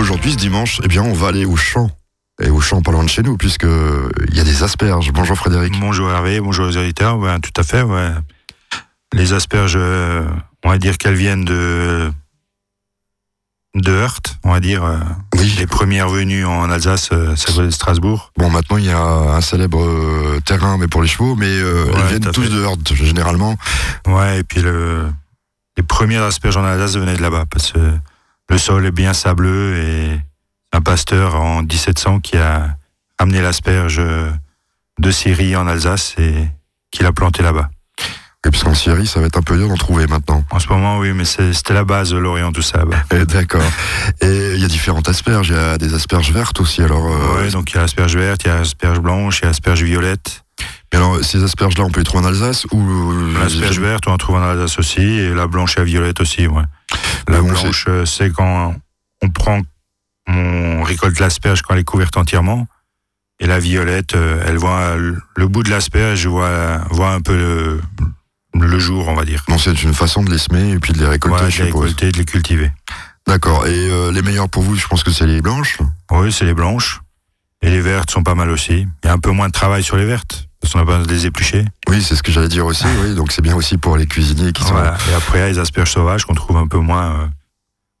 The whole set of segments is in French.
Aujourd'hui, ce dimanche, eh bien, on va aller au champ. Et au champ pas loin de chez nous, puisque il y a des asperges. Bonjour Frédéric. Bonjour Hervé, bonjour aux auditeurs. Ouais, tout à fait, ouais. Les asperges, euh, on va dire qu'elles viennent de de Heurt, on va dire. euh, Oui. Les premières venues en Alsace, euh, ça venait de Strasbourg. Bon, maintenant, il y a un célèbre terrain, mais pour les chevaux, mais euh, Ouais, elles tout viennent tous fait. de Heurt, généralement. Ouais, et puis le, les premières asperges en Alsace venaient de là-bas, parce que le sol est bien sableux et un pasteur en 1700 qui a amené l'asperge de Syrie en Alsace et qui l'a planté là-bas. Et puisqu'en Syrie, ça va être un peu dur d'en trouver maintenant. En ce moment, oui, mais c'était la base de l'Orient, tout ça. Eh, D'accord. Et il y a différentes asperges. Il y a des asperges vertes aussi. Alors, euh, Ouais, donc il y a l'asperge verte, il y a l'asperge blanche, il y a l'asperge violette. et alors, ces asperges-là, on peut les trouver en Alsace ou L'asperge verte, on en trouve en Alsace aussi, et la blanche et la violette aussi, ouais. Blanche, euh, c'est quand on prend, on récolte l'asperge quand elle est couverte entièrement. Et la violette, euh, elle voit le bout de l'asperge, voit, voit un peu le, le jour, on va dire. Bon, c'est une façon de les semer et puis de les récolter, de je les suppose. récolter, de les cultiver. D'accord. Et euh, les meilleurs pour vous, je pense que c'est les blanches. Oui, c'est les blanches. Et les vertes sont pas mal aussi. Il y a un peu moins de travail sur les vertes, parce qu'on n'a pas besoin de les éplucher. Oui, c'est ce que j'allais dire aussi. Oui, donc c'est bien aussi pour les cuisiniers qui sont. Voilà. Et après, il y a les asperges sauvages qu'on trouve un peu moins, euh,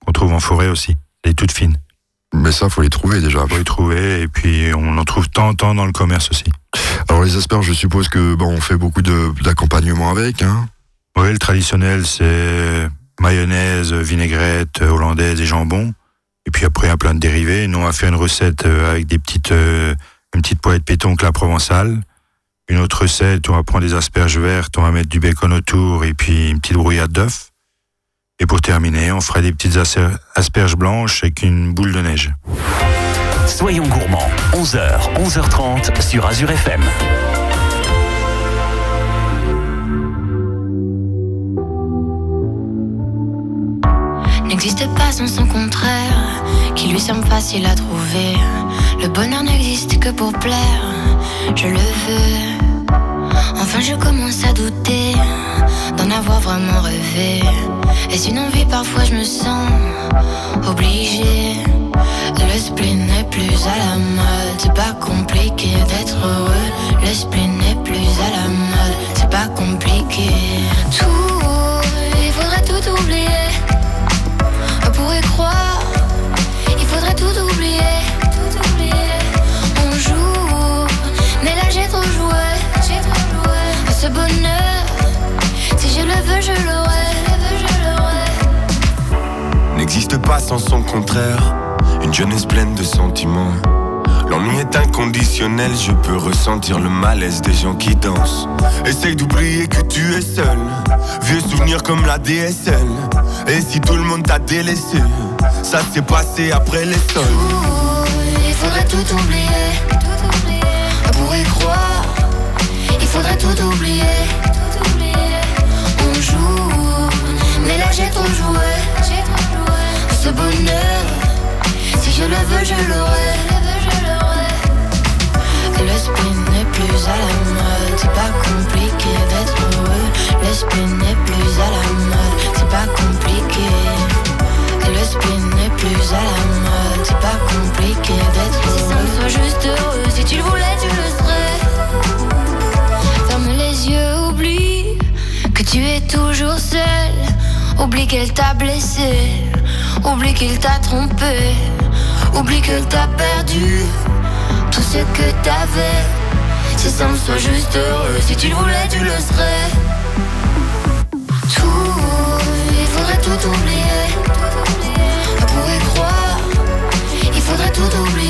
qu'on trouve en forêt aussi. Les toutes fines. Mais ça, faut les trouver déjà. Faut les trouver, et puis on en trouve tant, tant dans le commerce aussi. Alors les asperges, je suppose que bon, on fait beaucoup de d'accompagnement avec. Hein. Oui, le traditionnel, c'est mayonnaise, vinaigrette, hollandaise et jambon. Et puis après, il y a plein de dérivés. Nous, on va faire une recette euh, avec des petites, euh, une petite poêlée de pétoncle la provençale. Une autre recette, on va prendre des asperges vertes, on va mettre du bacon autour et puis une petite brouillade d'œufs. Et pour terminer, on fera des petites asper- asperges blanches avec une boule de neige. Soyons gourmands, 11h, 11h30 sur Azure FM. N'existe pas sans son contraire, qui lui semble facile à trouver. Le bonheur n'existe que pour plaire, je le veux. Enfin, je commence à douter d'en avoir vraiment rêvé. Est-ce une envie Parfois, je me sens obligée. Le spleen n'est plus à la mode, c'est pas compliqué d'être heureux. Le spleen n'est plus à la mode, c'est pas compliqué. Tout, il faudrait tout oublier. On pourrait croire, il faudrait tout oublier. Ce bonheur, si je le veux, je l'aurai, je l'aurai. n'existe pas sans son contraire. Une jeunesse pleine de sentiments. L'ennui est inconditionnel, je peux ressentir le malaise des gens qui dansent. Essaye d'oublier que tu es seul. Vieux souvenirs comme la DSL. Et si tout le monde t'a délaissé, ça s'est passé après les sols. Il faudrait tout oublier. Faudrait tout oublier, tout oublier. On joue, mais là j'ai trop joué, j'ai trop joué. Ce bonheur, si je le veux, je l'aurai, je l'aurai. Le spin n'est plus à la mode, c'est pas compliqué d'être heureux. Le spin n'est plus à la mode, c'est pas compliqué. Le spin n'est plus à la mode, c'est pas compliqué d'être heureux. Si ça me soit juste heureux, si tu le voulais, tu le serais. Toujours seul. Oublie qu'elle t'a blessé, oublie qu'il t'a trompé, oublie que t'a perdu tout ce que t'avais. Si ça me soit juste heureux, si tu le voulais, tu le serais. Tout, il faudrait tout oublier. On pourrait croire, il faudrait tout oublier.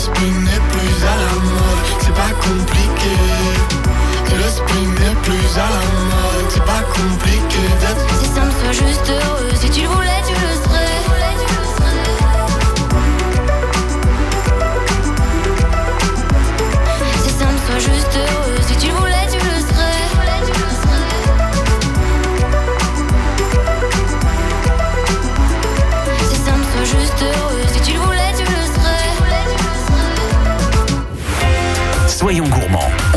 l'esprit n'est plus à la mode, c'est pas compliqué. Que l'esprit n'est plus à la mode, c'est pas compliqué d'être. Si ça me soit juste heureux, si tu le voulais, tu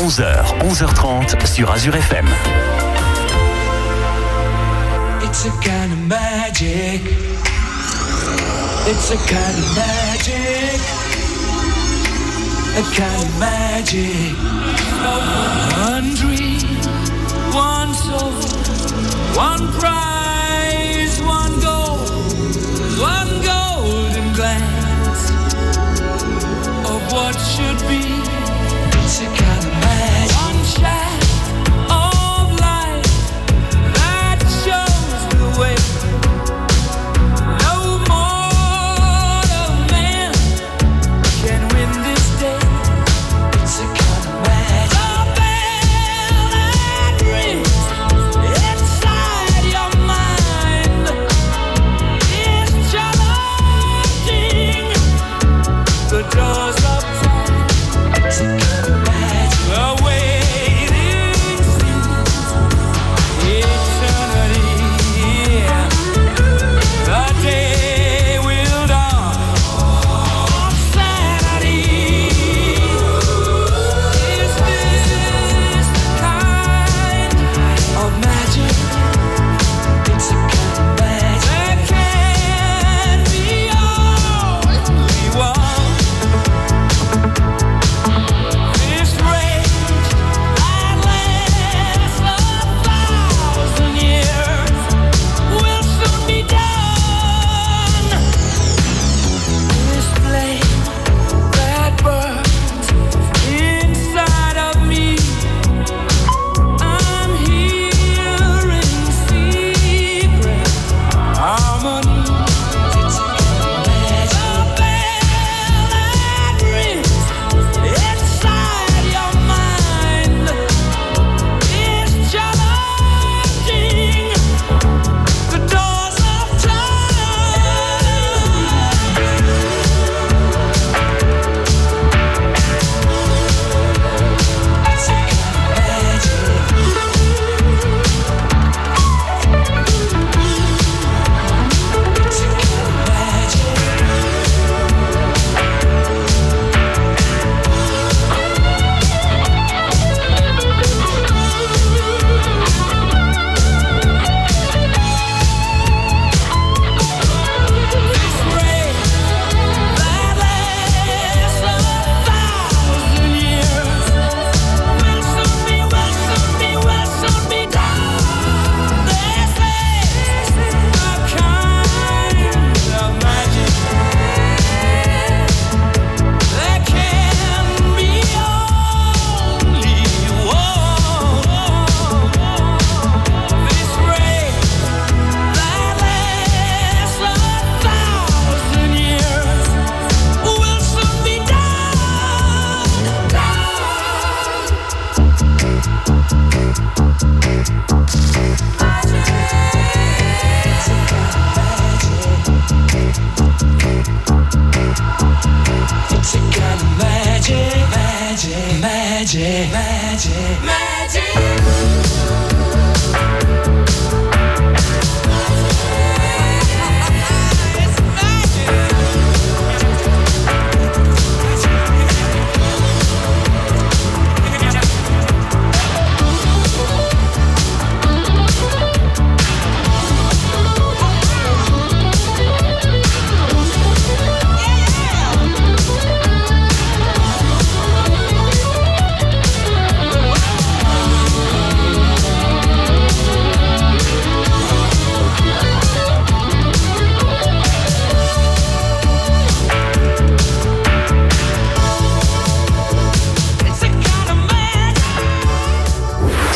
11h, 11h30 sur Azure FM. It's a kind of magic. It's a kind of magic. A kind of magic. One dream, one soul, one prize, one goal, one golden glance of what should be.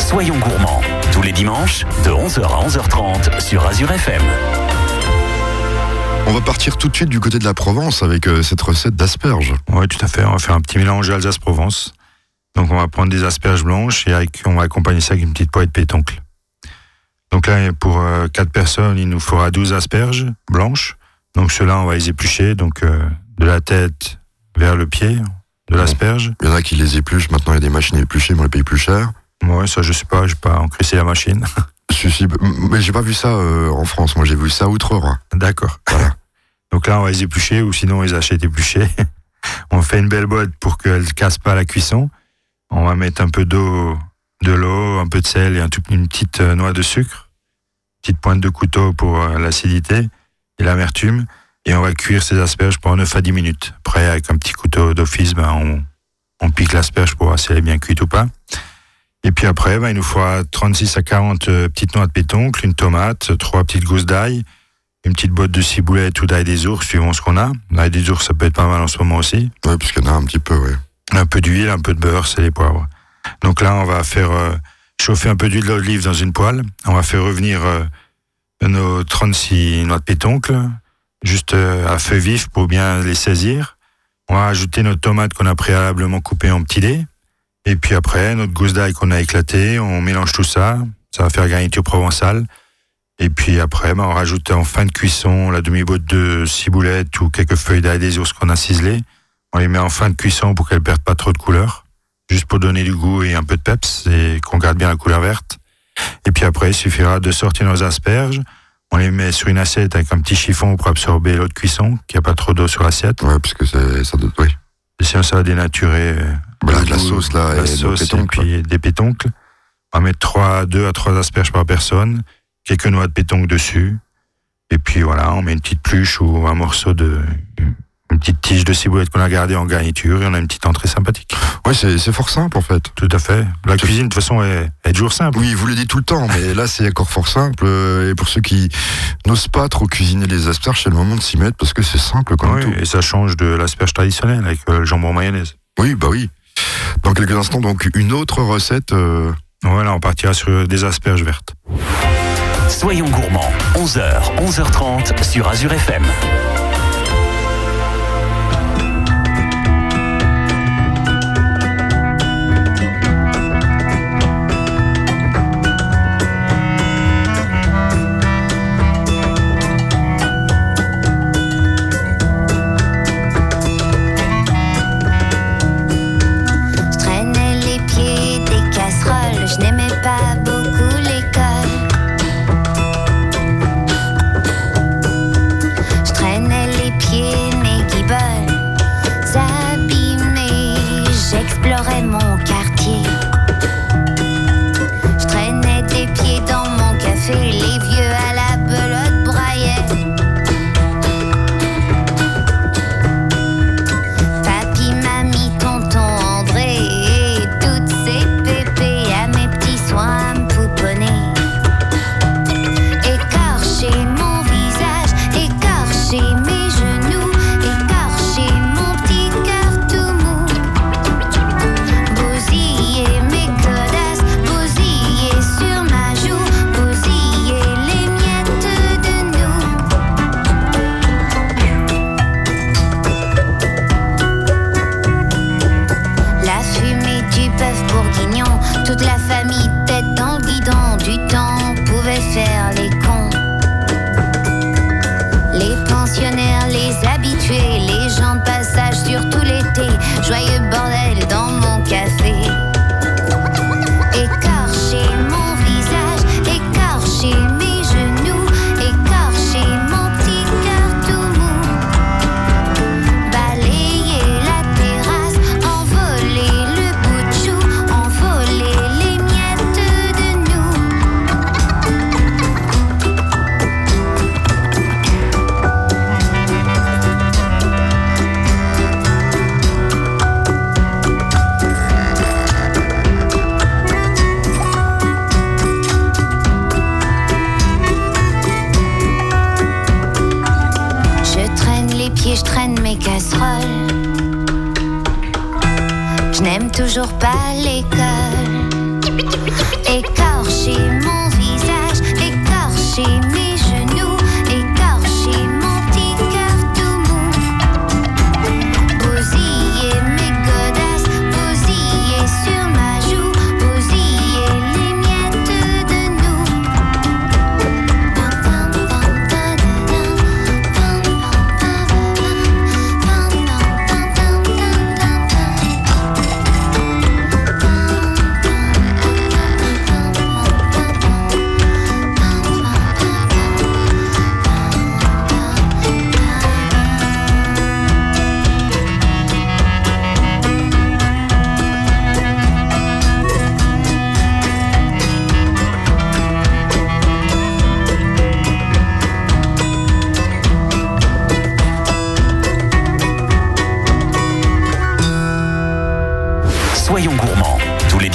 Soyons gourmands, tous les dimanches, de 11h à 11h30 sur Azure FM. On va partir tout de suite du côté de la Provence avec euh, cette recette d'asperges. Oui, tout à fait. On va faire un petit mélange Alsace-Provence. Donc, on va prendre des asperges blanches et avec- on va accompagner ça avec une petite poêle de pétoncle. Donc là, pour 4 personnes, il nous faudra 12 asperges blanches. Donc ceux-là, on va les éplucher. Donc euh, de la tête vers le pied de l'asperge. Il y en a qui les épluchent, maintenant il y a des machines à éplucher, mais on les paye plus cher. Ouais, ça, je sais pas, j'ai pas encrissé la machine. Si, si, mais j'ai pas vu ça euh, en France, moi j'ai vu ça outre-Rhin. D'accord. Voilà. Donc là, on va les éplucher ou sinon on les achète épluchés. on fait une belle boîte pour qu'elles ne cassent pas la cuisson. On va mettre un peu d'eau, de l'eau, un peu de sel et un tout- une petite euh, noix de sucre, petite pointe de couteau pour euh, l'acidité et l'amertume. Et on va cuire ces asperges pendant 9 à 10 minutes. Après, avec un petit couteau d'office, ben, on, on pique l'asperge pour voir si elle est bien cuite ou pas. Et puis après, ben, il nous faudra 36 à 40 euh, petites noix de pétoncle, une tomate, trois petites gousses d'ail, une petite botte de ciboulette ou d'ail des ours, suivant ce qu'on a. L'ail des ours, ça peut être pas mal en ce moment aussi. Ouais, puisqu'il y en a un petit peu, ouais. Un peu d'huile, un peu de beurre, c'est les poivres. Donc là, on va faire euh, chauffer un peu d'huile d'olive dans une poêle. On va faire revenir euh, nos 36 noix de pétoncle, juste euh, à feu vif pour bien les saisir. On va ajouter notre tomate qu'on a préalablement coupée en petits dés. Et puis après, notre gousse d'ail qu'on a éclatée, on mélange tout ça. Ça va faire garniture provençale. Et puis après, ben, on rajoute en fin de cuisson la demi-botte de ciboulette ou quelques feuilles d'ail des ours qu'on a ciselées. On les met en fin de cuisson pour qu'elles perdent pas trop de couleur. Juste pour donner du goût et un peu de peps et qu'on garde bien la couleur verte. Et puis après, il suffira de sortir nos asperges. On les met sur une assiette avec un petit chiffon pour absorber l'eau de cuisson, qu'il n'y a pas trop d'eau sur l'assiette. Ouais, puisque c'est, ça doit, oui. Et sinon, ça va dénaturer Voilà, le de la sauce, là, la et de sauce pétoncle, et puis des pétoncles. On va mettre 3, 2 à 3 asperges par personne, quelques noix de pétoncle dessus. Et puis voilà, on met une petite pluche ou un morceau de. Une petite tige de ciboulette qu'on a gardée en garniture et on a une petite entrée sympathique. Ouais, c'est, c'est fort simple, en fait. Tout à fait. La cuisine, de toute façon, est, est toujours simple. Oui, vous le dites tout le temps, mais là, c'est encore fort simple. Et pour ceux qui n'osent pas trop cuisiner les asperges, c'est le moment de s'y mettre parce que c'est simple comme Oui, tout. et ça change de l'asperge traditionnelle avec euh, le jambon mayonnaise. Oui, bah oui. Dans quelques instants, donc, une autre recette. euh, Voilà, on partira sur des asperges vertes. Soyons gourmands, 11h, 11h30 sur Azure FM. Je traîne mes casseroles. Je n'aime toujours pas l'école. Écorcher mon visage, écorcher mes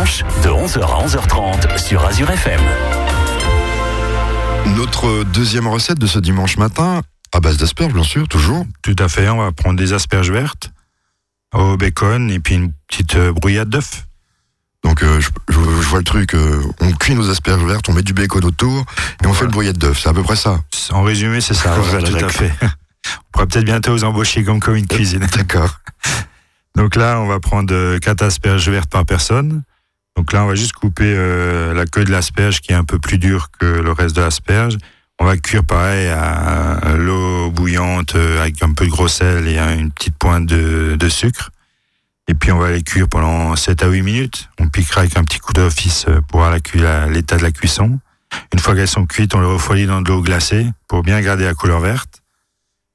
De 11h à 11h30 sur Azure FM. Notre deuxième recette de ce dimanche matin, à base d'asperges, bien sûr, toujours. Tout à fait, on va prendre des asperges vertes au bacon et puis une petite euh, brouillade d'œufs. Donc, euh, je, je- je vois le truc. euh, on cuit nos asperges vertes, on met du bacon autour et on fait le brouillette d'œuf. C'est à peu près ça. En résumé, c'est ça, voilà, Voilà, tout à fait. On pourra peut-être bientôt vous embaucher comme de cuisine. D'accord. Donc là, on va prendre euh, quatre asperges vertes par personne. Donc là, on va juste couper euh, la queue de l'asperge qui est un peu plus dure que le reste de l'asperge. On va cuire pareil à, l'eau bouillante euh, avec un peu de gros sel et une petite pointe de, sucre. Et puis on va les cuire pendant 7 à 8 minutes. On piquera avec un petit coup d'office euh, pour voir l'état de la cuisson. Une fois qu'elles sont cuites, on les refroidit dans de l'eau glacée pour bien garder la couleur verte.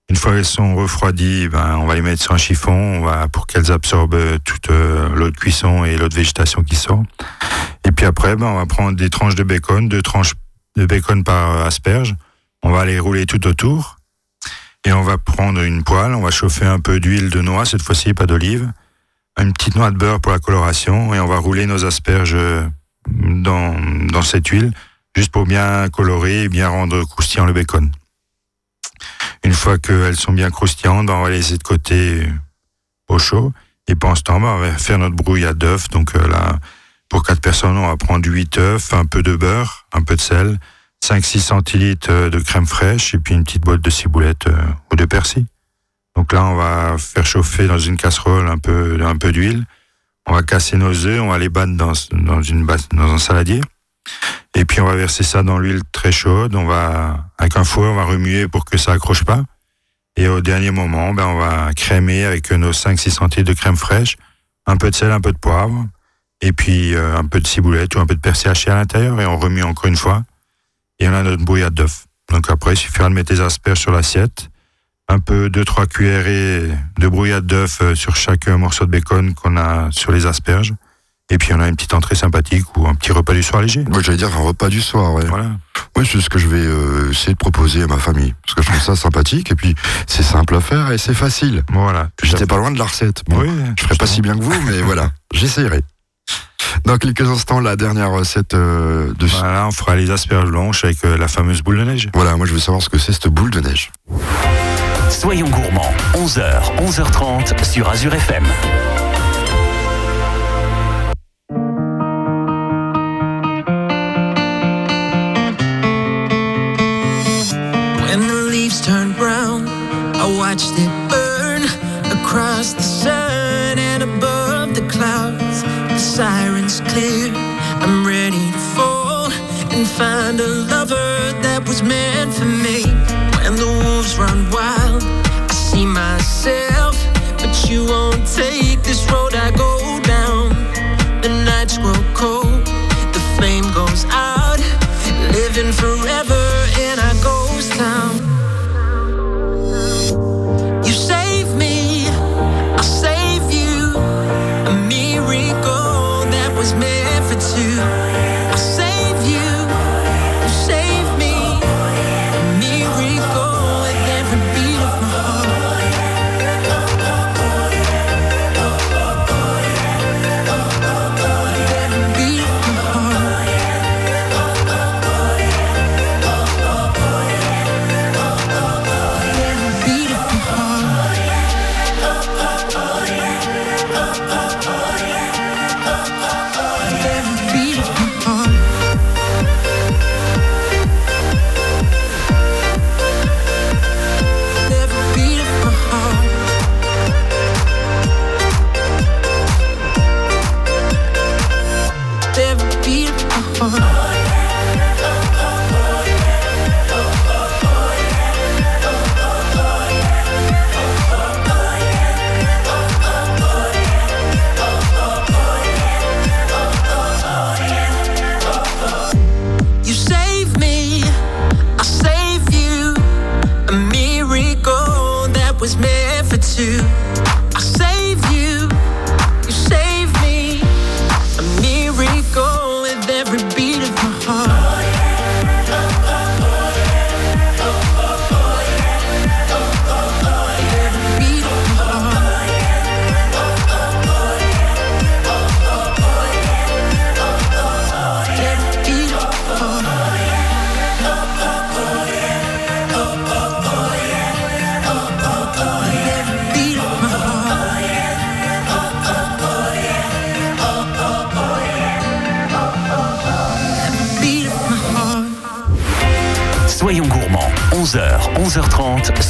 Une fois qu'elles sont refroidies, ben, on va les mettre sur un chiffon pour qu'elles absorbent toute euh, l'eau de cuisson et l'eau de végétation qui sort. Et puis après, ben, on va prendre des tranches de bacon, deux tranches de bacon par euh, asperge. On va les rouler tout autour. Et on va prendre une poêle, on va chauffer un peu d'huile de noix, cette fois-ci pas d'olive, une petite noix de beurre pour la coloration, et on va rouler nos asperges euh, dans, dans cette huile, juste pour bien colorer et bien rendre croustillant le bacon. Une fois qu'elles sont bien croustillantes, on va les laisser de côté euh, au chaud. Et pendant ce temps, ben, on va faire notre brouillade d'œufs. Donc euh, là, pour quatre personnes, on va prendre 8 œufs, un peu de beurre, un peu de sel, 5-6 centilitres euh, de crème fraîche et puis une petite boîte de ciboulette ou de persil. Donc là, on va faire chauffer dans une casserole un peu, d'huile. On va casser nos œufs, on va les battre dans, une, dans un saladier. Et puis on va verser ça dans l'huile très chaude. On va, avec un fouet, on va remuer pour que ça accroche pas. Et au dernier moment, ben, on va crémer avec nos 5-6 centilitres de crème fraîche, un peu de sel, un peu de poivre, et puis euh, un peu de ciboulette ou un peu de persil haché à l'intérieur, et on remue encore une fois. Et on a notre brouillade d'œuf. Donc après, il suffira de mettre les asperges sur l'assiette. Un peu, deux, trois cuillerées de brouillade d'œuf euh, sur chaque morceau de bacon qu'on a sur les asperges. Et puis on a une petite entrée sympathique ou un petit repas du soir léger. Moi, j'allais dire un repas du soir, ouais. Voilà. Oui, c'est ce que je vais euh, essayer de proposer à ma famille. Parce que je trouve ça sympathique et puis c'est simple à faire et c'est facile. Voilà. J'étais pas loin de la recette. Bon, Oui, je ferai pas si bien que vous, mais voilà, j'essayerai. Dans quelques instants, la dernière recette euh, de... Voilà, on fera les asperges blanches avec euh, la fameuse boule de neige. Voilà, moi je veux savoir ce que c'est cette boule de neige. Soyons gourmands, 11h, 11h30 sur Azure FM. Watched it burn across the sun and above the clouds. The sirens clear. I'm ready to fall and find a lover that was meant for me.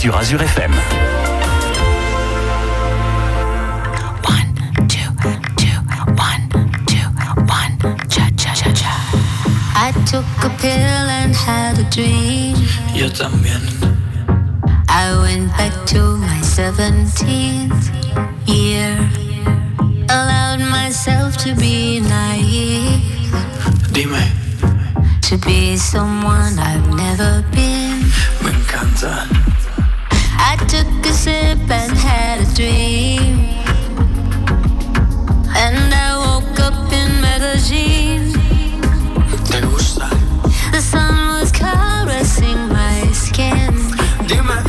Sur Azure FM. One, two, two, one, two, one, cha cha cha cha. I took a pill and had a dream. Yo también. I went back to my 17th year. Allowed myself to be naive, Dime, to be someone I've never been. me encanta. I took a sip and had a dream. And I woke up in magazine. ¿Te gusta? The sun was caressing my skin. Dime,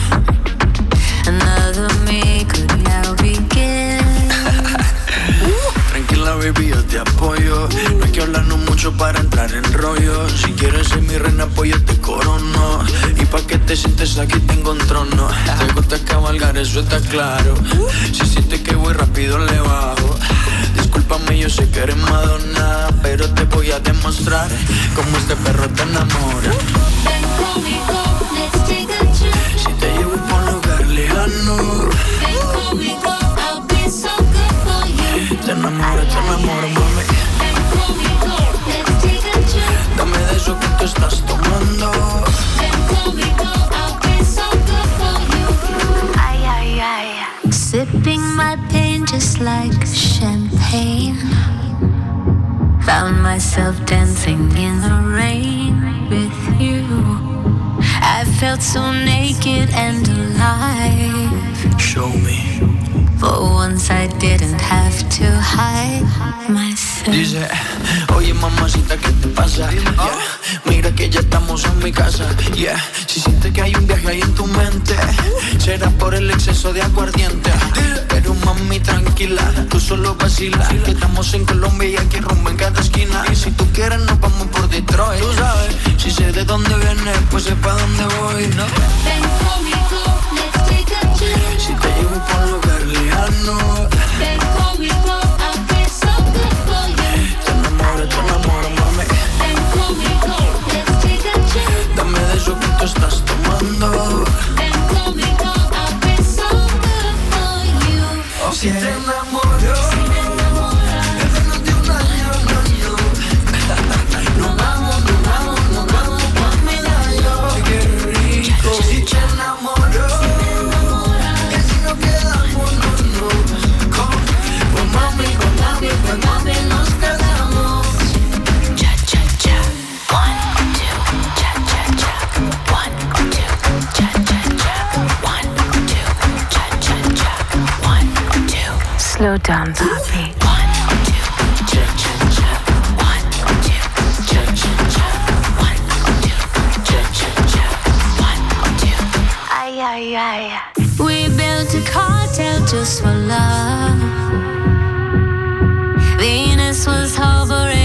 Another me could now begin. tranquila baby, yo te apoyo. No hay que hablarnos mucho para entrar en rollo. Si quieres ser mi reina, pues yo te corono. Pa' que te sientes aquí tengo un trono. Te gusta cabalgar, eso está claro. Si sientes que voy rápido, le bajo. Discúlpame, yo sé que eres Madonna. Pero te voy a demostrar cómo este perro te enamora. Si te llevo por un lugar lejano, Yeah. Si sientes que hay un viaje ahí en tu mente, será por el exceso de aguardiente. Pero mami, tranquila, tú solo vacila. Que estamos en Colombia y aquí rumbo en cada esquina. Y si tú quieres, nos vamos por Detroit. Tú sabes, si sé de dónde viene, pues sé pa' dónde voy. We built a cartel just for love. Venus was hovering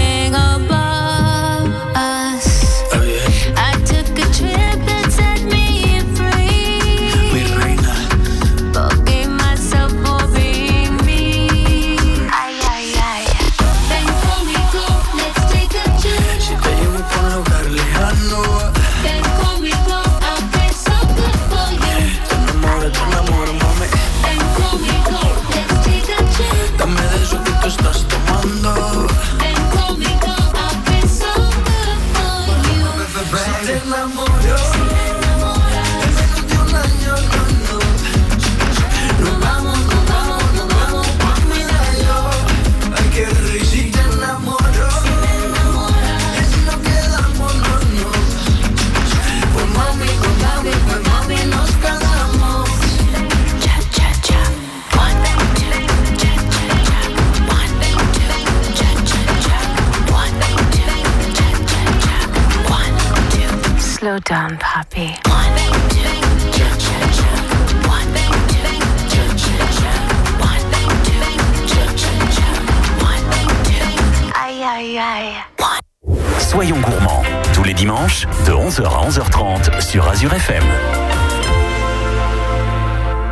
Soyons gourmands, tous les dimanches, de 11h à 11h30 sur Azure FM.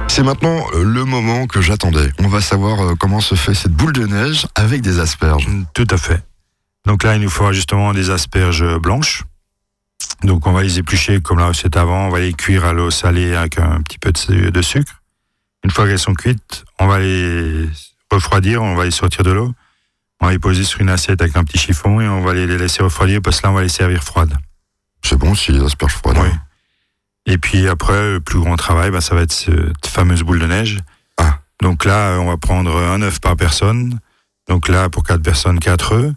C'est maintenant euh, le moment que j'attendais. On va savoir euh, comment se fait cette boule de neige avec des asperges. Tout à fait. Donc là, il nous faudra justement des asperges blanches. Donc on va les éplucher comme la recette avant, on va les cuire à l'eau salée avec un petit peu de, su- de sucre. Une fois qu'elles sont cuites, on va les refroidir, on va les sortir de l'eau. On va les poser sur une assiette avec un petit chiffon et on va les, les laisser refroidir parce que là, on va les servir froides. C'est bon si les asperges froides. Oui. hein. Et puis après, le plus grand travail, bah, ça va être cette fameuse boule de neige. Ah. Donc là, on va prendre un œuf par personne. Donc là, pour quatre personnes, quatre œufs.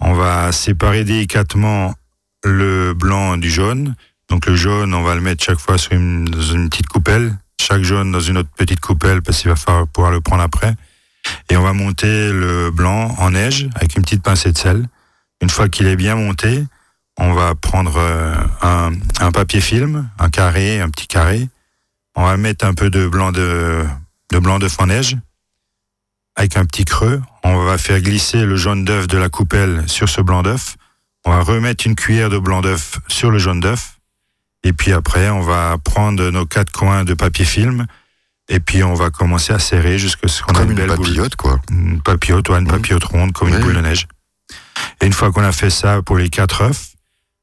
On va séparer délicatement le blanc du jaune. Donc le jaune, on va le mettre chaque fois sur une, dans une petite coupelle. Chaque jaune dans une autre petite coupelle parce qu'il va falloir pouvoir le prendre après. Et on va monter le blanc en neige avec une petite pincée de sel. Une fois qu'il est bien monté, on va prendre euh, un, papier film, un carré, un petit carré. On va mettre un peu de blanc de, de blanc d'œuf en neige avec un petit creux. On va faire glisser le jaune d'œuf de la coupelle sur ce blanc d'œuf. On va remettre une cuillère de blanc d'œuf sur le jaune d'œuf. Et puis après, on va prendre nos quatre coins de papier film. Et puis on va commencer à serrer jusqu'à ce qu'on a Comme une une belle boule papillote, quoi. une papillote, ouais, une Mhm. papillote ronde comme une boule de neige. Et une fois qu'on a fait ça pour les quatre œufs,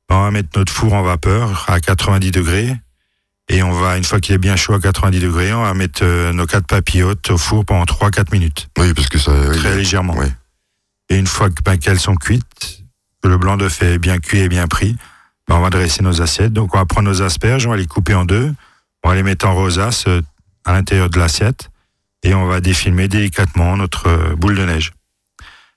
on va mettre notre four en vapeur à 90 degrés. Et on va, une fois qu'il est bien chaud à 90 degrés, on va mettre euh, nos quatre papillotes au four pendant 3-4 minutes, Oui, parce que ça. très légèrement. Oui. Et une fois que, ben, qu'elles sont cuites, le blanc d'œuf est bien cuit et bien pris, on va dresser nos assiettes. Donc on va prendre nos asperges, on va les couper en deux, on va les mettre en rosace euh, à l'intérieur de l'assiette et on va défilmer délicatement notre euh, boule de neige.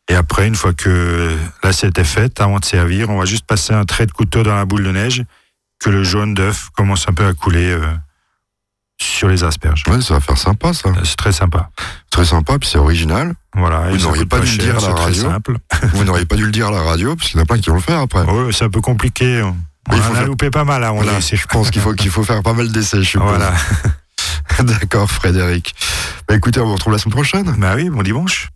Et après, une fois que l'assiette est faite, avant de servir, on va juste passer un trait de couteau dans la boule de neige que le jaune d'œuf commence un peu à couler euh, sur les asperges. Ouais, ça va faire sympa, ça. Euh, C'est très sympa. Très sympa, puis c'est original. Voilà. Vous n'auriez pas dû le dire à la radio. Vous n'auriez pas dû le dire à la radio, parce qu'il y en a plein qui vont le faire après. Ouais, c'est un peu compliqué. On Mais il en faut a faire- loupé pas mal Voilà, lycée. je pense qu'il faut, qu'il faut faire pas mal d'essais, je suppose. Voilà. D'accord, Frédéric. Bah, écoutez, on vous retrouve la semaine prochaine. Bah oui, bon dimanche.